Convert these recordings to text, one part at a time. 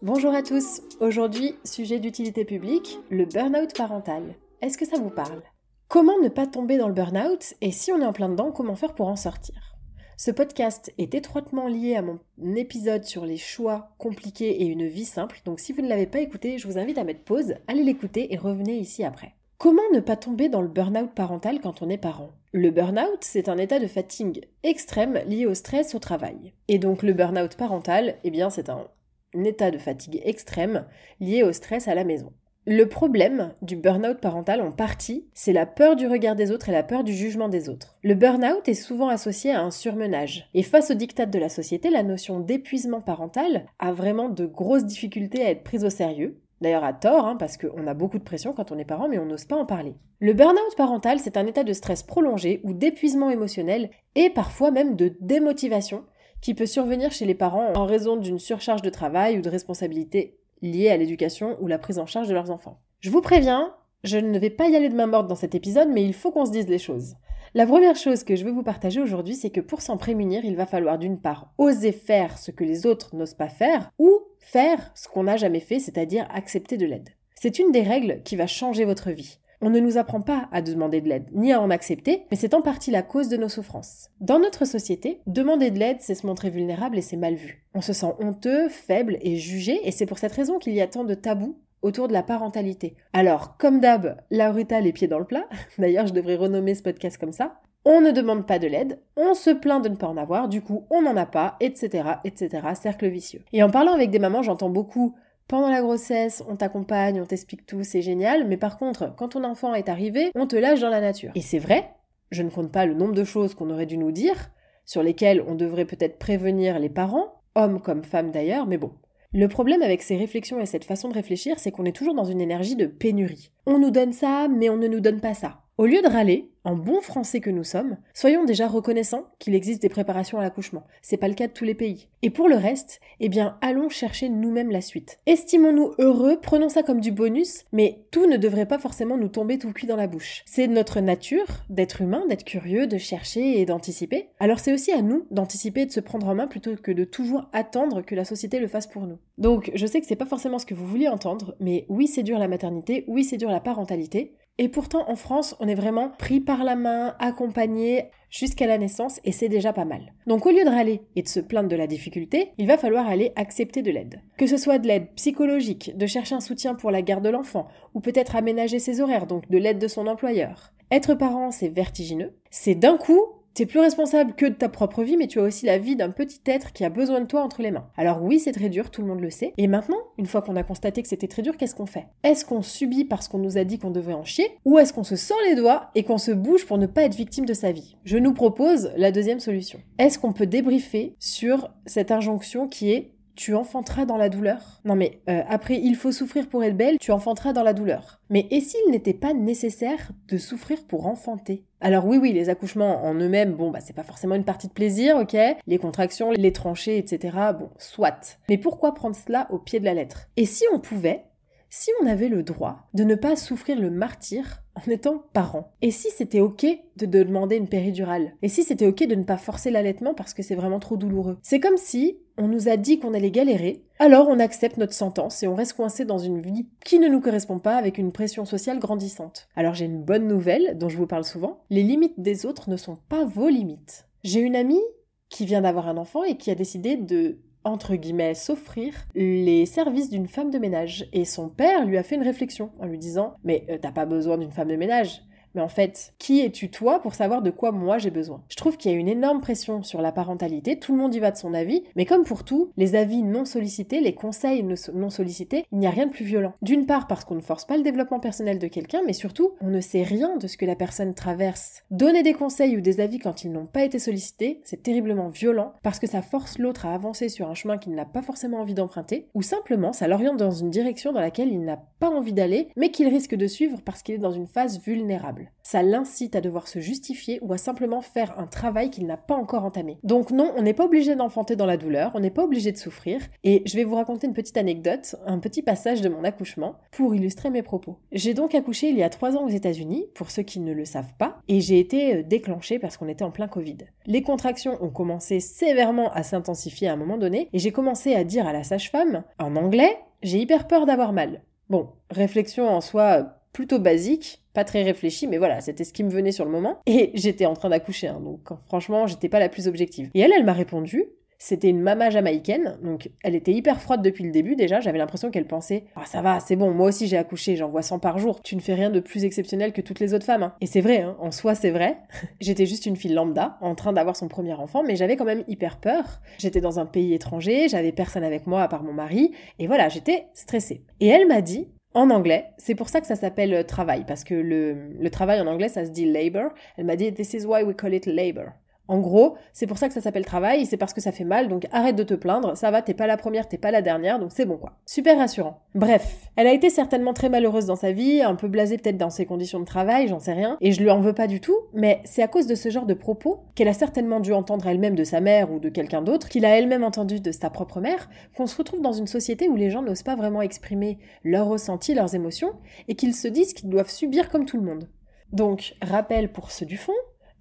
Bonjour à tous. Aujourd'hui, sujet d'utilité publique, le burn-out parental. Est-ce que ça vous parle? Comment ne pas tomber dans le burn-out et si on est en plein dedans, comment faire pour en sortir? Ce podcast est étroitement lié à mon épisode sur les choix compliqués et une vie simple, donc si vous ne l'avez pas écouté, je vous invite à mettre pause, allez l'écouter et revenez ici après. Comment ne pas tomber dans le burn-out parental quand on est parent? Le burn-out, c'est un état de fatigue extrême lié au stress au travail. Et donc le burn-out parental, eh bien c'est un un état de fatigue extrême lié au stress à la maison. Le problème du burn-out parental en partie, c'est la peur du regard des autres et la peur du jugement des autres. Le burn-out est souvent associé à un surmenage. Et face aux dictats de la société, la notion d'épuisement parental a vraiment de grosses difficultés à être prise au sérieux. D'ailleurs à tort, hein, parce qu'on a beaucoup de pression quand on est parent, mais on n'ose pas en parler. Le burn-out parental, c'est un état de stress prolongé ou d'épuisement émotionnel et parfois même de démotivation qui peut survenir chez les parents en raison d'une surcharge de travail ou de responsabilités liées à l'éducation ou la prise en charge de leurs enfants. Je vous préviens, je ne vais pas y aller de main morte dans cet épisode, mais il faut qu'on se dise les choses. La première chose que je veux vous partager aujourd'hui, c'est que pour s'en prémunir, il va falloir d'une part oser faire ce que les autres n'osent pas faire, ou faire ce qu'on n'a jamais fait, c'est-à-dire accepter de l'aide. C'est une des règles qui va changer votre vie. On ne nous apprend pas à demander de l'aide, ni à en accepter, mais c'est en partie la cause de nos souffrances. Dans notre société, demander de l'aide, c'est se montrer vulnérable et c'est mal vu. On se sent honteux, faible et jugé, et c'est pour cette raison qu'il y a tant de tabous autour de la parentalité. Alors, comme d'hab, Laurita les pieds dans le plat, d'ailleurs je devrais renommer ce podcast comme ça, on ne demande pas de l'aide, on se plaint de ne pas en avoir, du coup on n'en a pas, etc., etc., cercle vicieux. Et en parlant avec des mamans, j'entends beaucoup pendant la grossesse, on t'accompagne, on t'explique tout, c'est génial, mais par contre, quand ton enfant est arrivé, on te lâche dans la nature. Et c'est vrai, je ne compte pas le nombre de choses qu'on aurait dû nous dire, sur lesquelles on devrait peut-être prévenir les parents, hommes comme femmes d'ailleurs, mais bon. Le problème avec ces réflexions et cette façon de réfléchir, c'est qu'on est toujours dans une énergie de pénurie. On nous donne ça, mais on ne nous donne pas ça. Au lieu de râler, en bon français que nous sommes, soyons déjà reconnaissants qu'il existe des préparations à l'accouchement. C'est pas le cas de tous les pays. Et pour le reste, eh bien, allons chercher nous-mêmes la suite. Estimons-nous heureux, prenons ça comme du bonus, mais tout ne devrait pas forcément nous tomber tout cuit dans la bouche. C'est notre nature d'être humain, d'être curieux, de chercher et d'anticiper. Alors c'est aussi à nous d'anticiper et de se prendre en main plutôt que de toujours attendre que la société le fasse pour nous. Donc, je sais que c'est pas forcément ce que vous vouliez entendre, mais oui, c'est dur la maternité, oui, c'est dur la parentalité. Et pourtant, en France, on est vraiment pris par la main, accompagné jusqu'à la naissance, et c'est déjà pas mal. Donc au lieu de râler et de se plaindre de la difficulté, il va falloir aller accepter de l'aide. Que ce soit de l'aide psychologique, de chercher un soutien pour la garde de l'enfant, ou peut-être aménager ses horaires, donc de l'aide de son employeur. Être parent, c'est vertigineux. C'est d'un coup T'es plus responsable que de ta propre vie, mais tu as aussi la vie d'un petit être qui a besoin de toi entre les mains. Alors oui, c'est très dur, tout le monde le sait. Et maintenant, une fois qu'on a constaté que c'était très dur, qu'est-ce qu'on fait? Est-ce qu'on subit parce qu'on nous a dit qu'on devrait en chier? Ou est-ce qu'on se sent les doigts et qu'on se bouge pour ne pas être victime de sa vie? Je nous propose la deuxième solution. Est-ce qu'on peut débriefer sur cette injonction qui est tu enfanteras dans la douleur. Non mais euh, après, il faut souffrir pour être belle, tu enfanteras dans la douleur. Mais et s'il n'était pas nécessaire de souffrir pour enfanter? Alors oui, oui, les accouchements en eux-mêmes, bon, bah c'est pas forcément une partie de plaisir, ok? Les contractions, les tranchées, etc., bon, soit. Mais pourquoi prendre cela au pied de la lettre? Et si on pouvait, si on avait le droit de ne pas souffrir le martyr en étant parent Et si c'était ok de, demander une péridurale Et si c'était ok de ne pas forcer l'allaitement parce que c'est vraiment trop douloureux? C'est comme si on nous a dit qu'on allait galérer, alors on accepte notre sentence et on reste coincé dans une vie qui ne nous correspond pas avec une pression sociale grandissante. Alors j'ai une bonne nouvelle dont je vous parle souvent, les limites des autres ne sont pas vos limites. J'ai une amie qui vient d'avoir un enfant et qui a décidé de entre guillemets, s'offrir les services d'une femme de ménage. Et son père lui a fait une réflexion en lui disant Mais euh, t'as pas besoin d'une femme de ménage, mais en fait, qui es-tu toi pour savoir de quoi moi j'ai besoin? Je trouve qu'il y a une énorme pression sur la parentalité, tout le monde y va de son avis, mais comme pour tout, les avis non sollicités, les conseils non sollicités, il n'y a rien de plus violent. D'une part parce qu'on ne force pas le développement personnel de quelqu'un, mais surtout, on ne sait rien de ce que la personne traverse. Donner des conseils ou des avis quand ils n'ont pas été sollicités, c'est terriblement violent parce que ça force l'autre à avancer sur un chemin qu'il n'a pas forcément envie d'emprunter, ou simplement ça l'oriente dans une direction dans laquelle il n'a pas envie d'aller, mais qu'il risque de suivre parce qu'il est dans une phase vulnérable. Ça l'incite à devoir se justifier ou à simplement faire un travail qu'il n'a pas encore entamé. Donc non, on n'est pas obligé d'enfanter dans la douleur, on n'est pas obligé de souffrir, et je vais vous raconter une petite anecdote, un petit passage de mon accouchement, pour illustrer mes propos. J'ai donc accouché il y a trois ans aux États-Unis, pour ceux qui ne le savent pas, et j'ai été euh, déclenchée parce qu'on était en plein Covid. Les contractions ont commencé sévèrement à s'intensifier à un moment donné, et j'ai commencé à dire à la sage-femme, en anglais, j'ai hyper peur d'avoir mal. Bon, réflexion en soi plutôt basique, pas très réfléchi, mais voilà, c'était ce qui me venait sur le moment. Et j'étais en train d'accoucher, hein, donc franchement, j'étais pas la plus objective. Et elle, elle m'a répondu. C'était une maman jamaïcaine, donc elle était hyper froide depuis le début déjà. J'avais l'impression qu'elle pensait Ah, ça va, c'est bon, moi aussi j'ai accouché, j'en vois 100 par jour. Tu ne fais rien de plus exceptionnel que toutes les autres femmes. Hein. Et c'est vrai, hein, en soi c'est vrai. J'étais juste une fille lambda, en train d'avoir son premier enfant, mais j'avais quand même hyper peur. J'étais dans un pays étranger, j'avais personne avec moi à part mon mari, et voilà, j'étais stressée. Et elle m'a dit en anglais. C'est pour ça que ça s'appelle euh, travail, parce que le, le, travail en anglais, ça se dit labor. Elle m'a dit, This is why we call it labor. En gros, c'est pour ça que ça s'appelle travail, c'est parce que ça fait mal, donc arrête de te plaindre, ça va, t'es pas la première, t'es pas la dernière, donc c'est bon quoi. Super rassurant. Bref, elle a été certainement très malheureuse dans sa vie, un peu blasée peut-être dans ses conditions de travail, j'en sais rien, et je lui en veux pas du tout, mais c'est à cause de ce genre de propos qu'elle a certainement dû entendre elle-même de sa mère ou de quelqu'un d'autre, qu'il a elle-même entendu de sa propre mère, qu'on se retrouve dans une société où les gens n'osent pas vraiment exprimer leurs ressentis, leurs émotions, et qu'ils se disent qu'ils doivent subir comme tout le monde. Donc, rappel pour ceux du fond,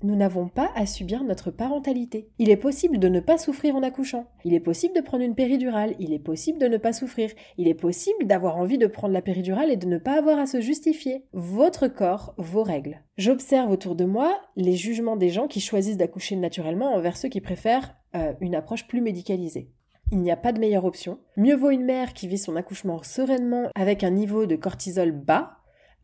nous n'avons pas à subir notre parentalité. Il est possible de ne pas souffrir en accouchant. Il est possible de prendre une péridurale. Il est possible de ne pas souffrir. Il est possible d'avoir envie de prendre la péridurale et de ne pas avoir à se justifier. Votre corps, vos règles. J'observe autour de moi les jugements des gens qui choisissent d'accoucher naturellement envers ceux qui préfèrent euh, une approche plus médicalisée. Il n'y a pas de meilleure option. Mieux vaut une mère qui vit son accouchement sereinement avec un niveau de cortisol bas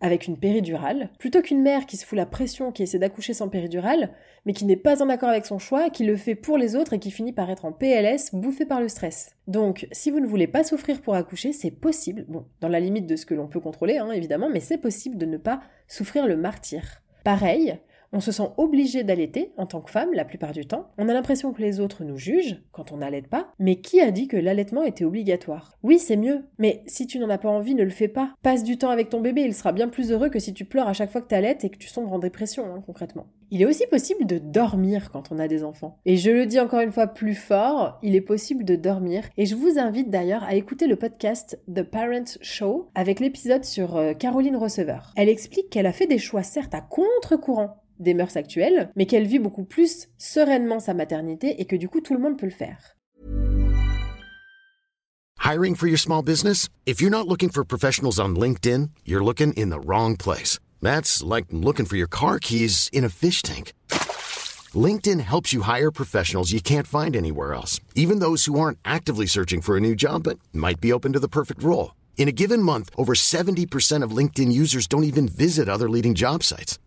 avec une péridurale, plutôt qu'une mère qui se fout la pression, qui essaie d'accoucher sans péridurale, mais qui n'est pas en accord avec son choix, qui le fait pour les autres et qui finit par être en PLS, bouffé par le stress. Donc, si vous ne voulez pas souffrir pour accoucher, c'est possible, bon, dans la limite de ce que l'on peut contrôler, hein, évidemment, mais c'est possible de ne pas souffrir le martyr. Pareil, on se sent obligé d'allaiter en tant que femme la plupart du temps. On a l'impression que les autres nous jugent quand on n'allaite pas. Mais qui a dit que l'allaitement était obligatoire? Oui, c'est mieux. Mais si tu n'en as pas envie, ne le fais pas. Passe du temps avec ton bébé, il sera bien plus heureux que si tu pleures à chaque fois que tu allaites et que tu sombres en dépression, hein, concrètement. Il est aussi possible de dormir quand on a des enfants. Et je le dis encore une fois plus fort, il est possible de dormir. Et je vous invite d'ailleurs à écouter le podcast The Parent Show avec l'épisode sur euh, Caroline Receveur. Elle explique qu'elle a fait des choix certes à contre-courant des mœurs actuelles, mais qu'elle vit beaucoup plus sereinement sa maternité et que du coup tout le monde peut le faire. Hiring for your small business? If you're not looking for professionals on LinkedIn, you're looking in the wrong place. That's like looking for your car keys in a fish tank. LinkedIn helps you hire professionals you can't find anywhere else, even those who aren't actively searching for a new job but might be open to the perfect role. In a given month, over 70% of LinkedIn users don't even visit other leading job sites.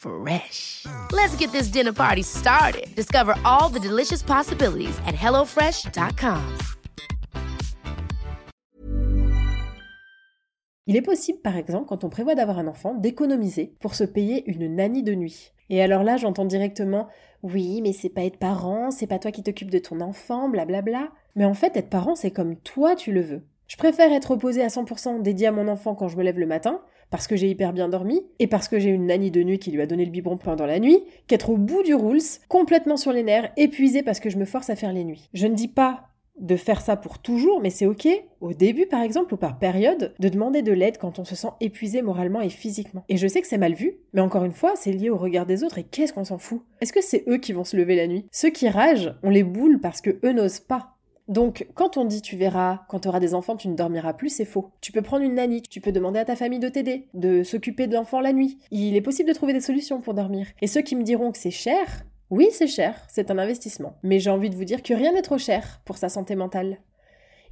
Fresh. Let's get this dinner party started. Discover all the delicious possibilities at hellofresh.com. Il est possible, par exemple, quand on prévoit d'avoir un enfant, d'économiser pour se payer une nanny de nuit. Et alors là, j'entends directement Oui, mais c'est pas être parent, c'est pas toi qui t'occupes de ton enfant, blablabla. Mais en fait, être parent, c'est comme toi tu le veux. Je préfère être reposée à 100% dédiée à mon enfant quand je me lève le matin, parce que j'ai hyper bien dormi, et parce que j'ai une nanny de nuit qui lui a donné le biberon pendant la nuit, qu'être au bout du rules, complètement sur les nerfs, épuisée parce que je me force à faire les nuits. Je ne dis pas de faire ça pour toujours, mais c'est ok, au début par exemple ou par période, de demander de l'aide quand on se sent épuisé moralement et physiquement. Et je sais que c'est mal vu, mais encore une fois, c'est lié au regard des autres et qu'est-ce qu'on s'en fout? Est-ce que c'est eux qui vont se lever la nuit? Ceux qui ragent, on les boule parce que eux n'osent pas. Donc, quand on dit tu verras, quand tu auras des enfants, tu ne dormiras plus, c'est faux. Tu peux prendre une nanny, tu peux demander à ta famille de t'aider, de s'occuper de l'enfant la nuit. Il est possible de trouver des solutions pour dormir. Et ceux qui me diront que c'est cher, oui, c'est cher, c'est un investissement. Mais j'ai envie de vous dire que rien n'est trop cher pour sa santé mentale.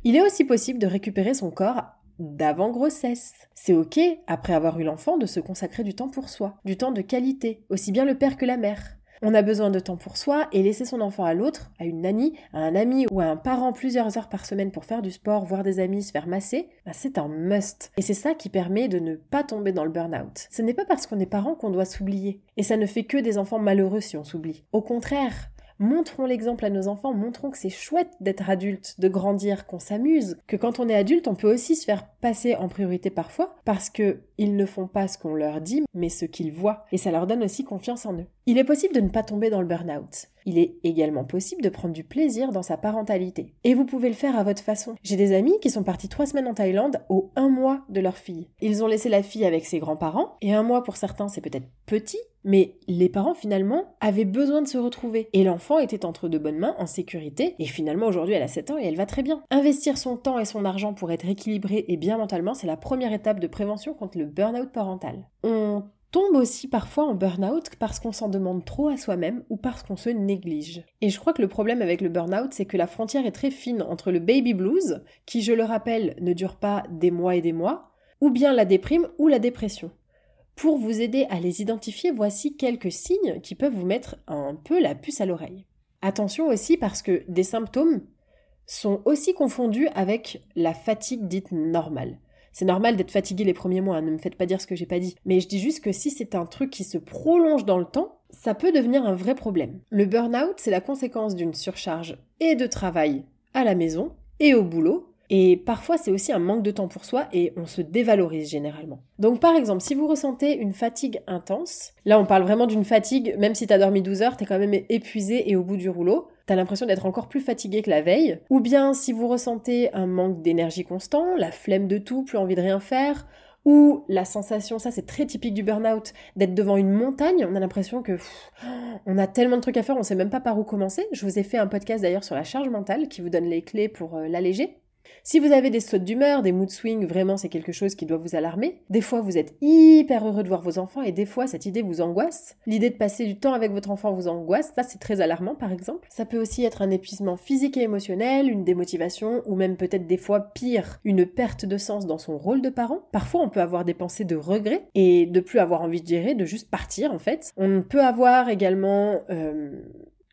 Il est aussi possible de récupérer son corps d'avant grossesse. C'est ok, après avoir eu l'enfant, de se consacrer du temps pour soi, du temps de qualité, aussi bien le père que la mère. On a besoin de temps pour soi et laisser son enfant à l'autre, à une nanny, à un ami ou à un parent plusieurs heures par semaine pour faire du sport, voir des amis, se faire masser, bah, c'est un must. Et c'est ça qui permet de ne pas tomber dans le burn-out. Ce n'est pas parce qu'on est parent qu'on doit s'oublier. Et ça ne fait que des enfants malheureux si on s'oublie. Au contraire, Montrons l'exemple à nos enfants, montrons que c'est chouette d'être adulte, de grandir, qu'on s'amuse, que quand on est adulte, on peut aussi se faire passer en priorité parfois, parce que ils ne font pas ce qu'on leur dit, mais ce qu'ils voient, et ça leur donne aussi confiance en eux. Il est possible de ne pas tomber dans le burn-out. Il est également possible de prendre du plaisir dans sa parentalité. Et vous pouvez le faire à votre façon. J'ai des amis qui sont partis trois semaines en Thaïlande au un mois de leur fille. Ils ont laissé la fille avec ses grands-parents, et un mois pour certains c'est peut-être petit, mais les parents finalement avaient besoin de se retrouver. Et l'enfant était entre de bonnes mains, en sécurité, et finalement aujourd'hui elle a 7 ans et elle va très bien. Investir son temps et son argent pour être équilibré et bien mentalement, c'est la première étape de prévention contre le burn-out parental. On tombe aussi parfois en burn-out parce qu'on s'en demande trop à soi-même ou parce qu'on se néglige. Et je crois que le problème avec le burn-out, c'est que la frontière est très fine entre le baby blues, qui je le rappelle ne dure pas des mois et des mois, ou bien la déprime ou la dépression. Pour vous aider à les identifier, voici quelques signes qui peuvent vous mettre un peu la puce à l'oreille. Attention aussi parce que des symptômes sont aussi confondus avec la fatigue dite normale. C'est normal d'être fatigué les premiers mois, hein, ne me faites pas dire ce que j'ai pas dit. Mais je dis juste que si c'est un truc qui se prolonge dans le temps, ça peut devenir un vrai problème. Le burn-out, c'est la conséquence d'une surcharge et de travail à la maison et au boulot. Et parfois, c'est aussi un manque de temps pour soi et on se dévalorise généralement. Donc, par exemple, si vous ressentez une fatigue intense, là, on parle vraiment d'une fatigue, même si t'as dormi 12 heures, t'es quand même épuisé et au bout du rouleau t'as l'impression d'être encore plus fatigué que la veille, ou bien si vous ressentez un manque d'énergie constant, la flemme de tout, plus envie de rien faire, ou la sensation, ça c'est très typique du burn-out, d'être devant une montagne, on a l'impression que on a tellement de trucs à faire, on sait même pas par où commencer. Je vous ai fait un podcast d'ailleurs sur la charge mentale qui vous donne les clés pour euh, l'alléger. Si vous avez des sautes d'humeur, des mood swings, vraiment c'est quelque chose qui doit vous alarmer. Des fois vous êtes hyper heureux de voir vos enfants et des fois cette idée vous angoisse. L'idée de passer du temps avec votre enfant vous angoisse, ça c'est très alarmant par exemple. Ça peut aussi être un épuisement physique et émotionnel, une démotivation ou même peut-être des fois pire, une perte de sens dans son rôle de parent. Parfois on peut avoir des pensées de regret et de plus avoir envie de gérer, de juste partir en fait. On peut avoir également euh,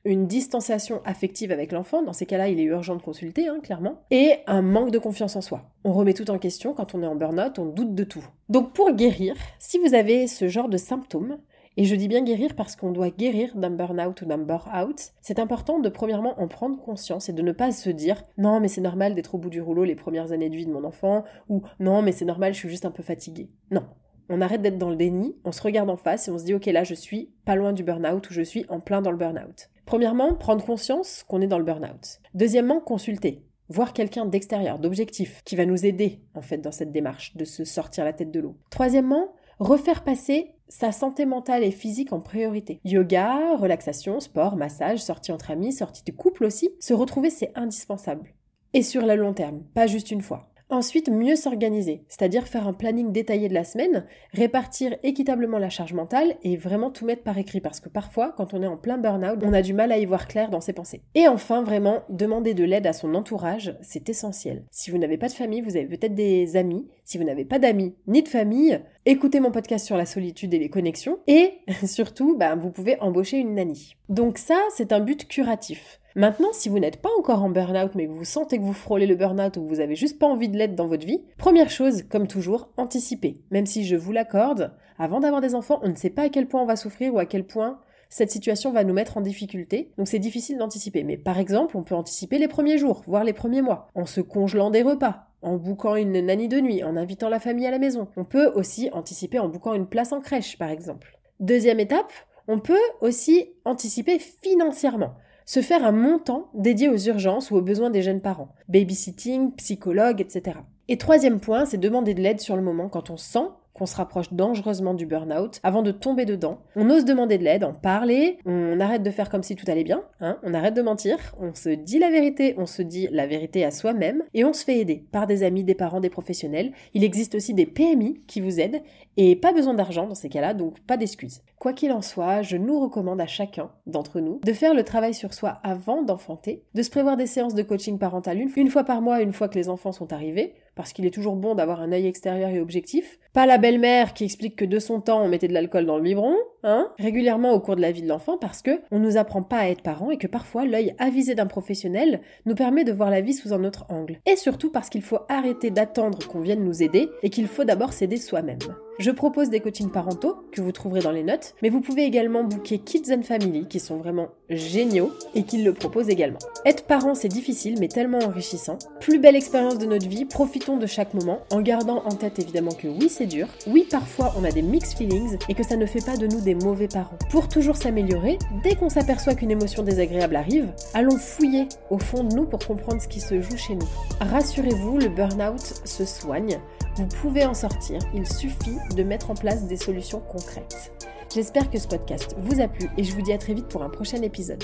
une distanciation affective avec l'enfant, dans ces cas-là, il est urgent de consulter, hein, clairement, et un manque de confiance en soi. On remet tout en question quand on est en burn-out, on doute de tout. Donc pour guérir, si vous avez ce genre de symptômes, et je dis bien guérir parce qu'on doit guérir d'un burn-out ou d'un burn-out. C'est important de premièrement en prendre conscience et de ne pas se dire non mais c'est normal d'être au bout du rouleau les premières années de vie de mon enfant ou non mais c'est normal je suis juste un peu fatigué. Non. On arrête d'être dans le déni, on se regarde en face et on se dit ok là je suis pas loin du burn-out ou je suis en plein dans le burn-out. Premièrement, prendre conscience qu'on est dans le burn-out. Deuxièmement, consulter. Voir quelqu'un d'extérieur, d'objectif, qui va nous aider en fait dans cette démarche de se sortir la tête de l'eau. Troisièmement, Refaire passer sa santé mentale et physique en priorité. Yoga, relaxation, sport, massage, sortie entre amis, sortie de couple aussi. Se retrouver, c'est indispensable. Et sur le long terme, pas juste une fois. Ensuite, mieux s'organiser, c'est-à-dire faire un planning détaillé de la semaine, répartir équitablement la charge mentale et vraiment tout mettre par écrit parce que parfois, quand on est en plein burn-out, on a du mal à y voir clair dans ses pensées. Et enfin, vraiment, demander de l'aide à son entourage, c'est essentiel. Si vous n'avez pas de famille, vous avez peut-être des amis. Si vous n'avez pas d'amis ni de famille, écoutez mon podcast sur la solitude et les connexions et surtout, bah, vous pouvez embaucher une nanny. Donc ça, c'est un but curatif. Maintenant, si vous n'êtes pas encore en burn-out, mais que vous sentez que vous frôlez le burn-out ou que vous avez juste pas envie de l'être dans votre vie, première chose, comme toujours, anticipez. Même si je vous l'accorde, avant d'avoir des enfants, on ne sait pas à quel point on va souffrir ou à quel point cette situation va nous mettre en difficulté, donc c'est difficile d'anticiper. Mais par exemple, on peut anticiper les premiers jours, voire les premiers mois, en se congelant des repas, en bouquant une nanny de nuit, en invitant la famille à la maison. On peut aussi anticiper en bouquant une place en crèche, par exemple. Deuxième étape, on peut aussi anticiper financièrement se faire un montant dédié aux urgences ou aux besoins des jeunes parents, babysitting, psychologue, etc. Et troisième point, c'est demander de l'aide sur le moment quand on sent qu'on se rapproche dangereusement du burn-out avant de tomber dedans. On ose demander de l'aide, en parler, on arrête de faire comme si tout allait bien, hein, on arrête de mentir, on se dit la vérité, on se dit la vérité à soi-même et on se fait aider par des amis, des parents, des professionnels. Il existe aussi des PMI qui vous aident et pas besoin d'argent dans ces cas-là, donc pas d'excuses. Quoi qu'il en soit, je nous recommande à chacun d'entre nous de faire le travail sur soi avant d'enfanter, de se prévoir des séances de coaching parental une fois par mois, une fois que les enfants sont arrivés, parce qu'il est toujours bon d'avoir un œil extérieur et objectif. Pas la belle-mère qui explique que de son temps on mettait de l'alcool dans le biberon, hein, régulièrement au cours de la vie de l'enfant parce que on nous apprend pas à être parents et que parfois l'œil avisé d'un professionnel nous permet de voir la vie sous un autre angle. Et surtout parce qu'il faut arrêter d'attendre qu'on vienne nous aider et qu'il faut d'abord s'aider soi-même. Je propose des coachings parentaux que vous trouverez dans les notes, mais vous pouvez également booker Kids and Family qui sont vraiment géniaux et qui le proposent également. Être parent c'est difficile mais tellement enrichissant. Plus belle expérience de notre vie, profitons de chaque moment en gardant en tête évidemment que oui c'est dur, oui parfois on a des mixed feelings et que ça ne fait pas de nous des mauvais parents. Pour toujours s'améliorer, dès qu'on s'aperçoit qu'une émotion désagréable arrive, allons fouiller au fond de nous pour comprendre ce qui se joue chez nous. Rassurez-vous, le burn-out se soigne. Vous pouvez en sortir, il suffit de mettre en place des solutions concrètes. J'espère que ce podcast vous a plu et je vous dis à très vite pour un prochain épisode.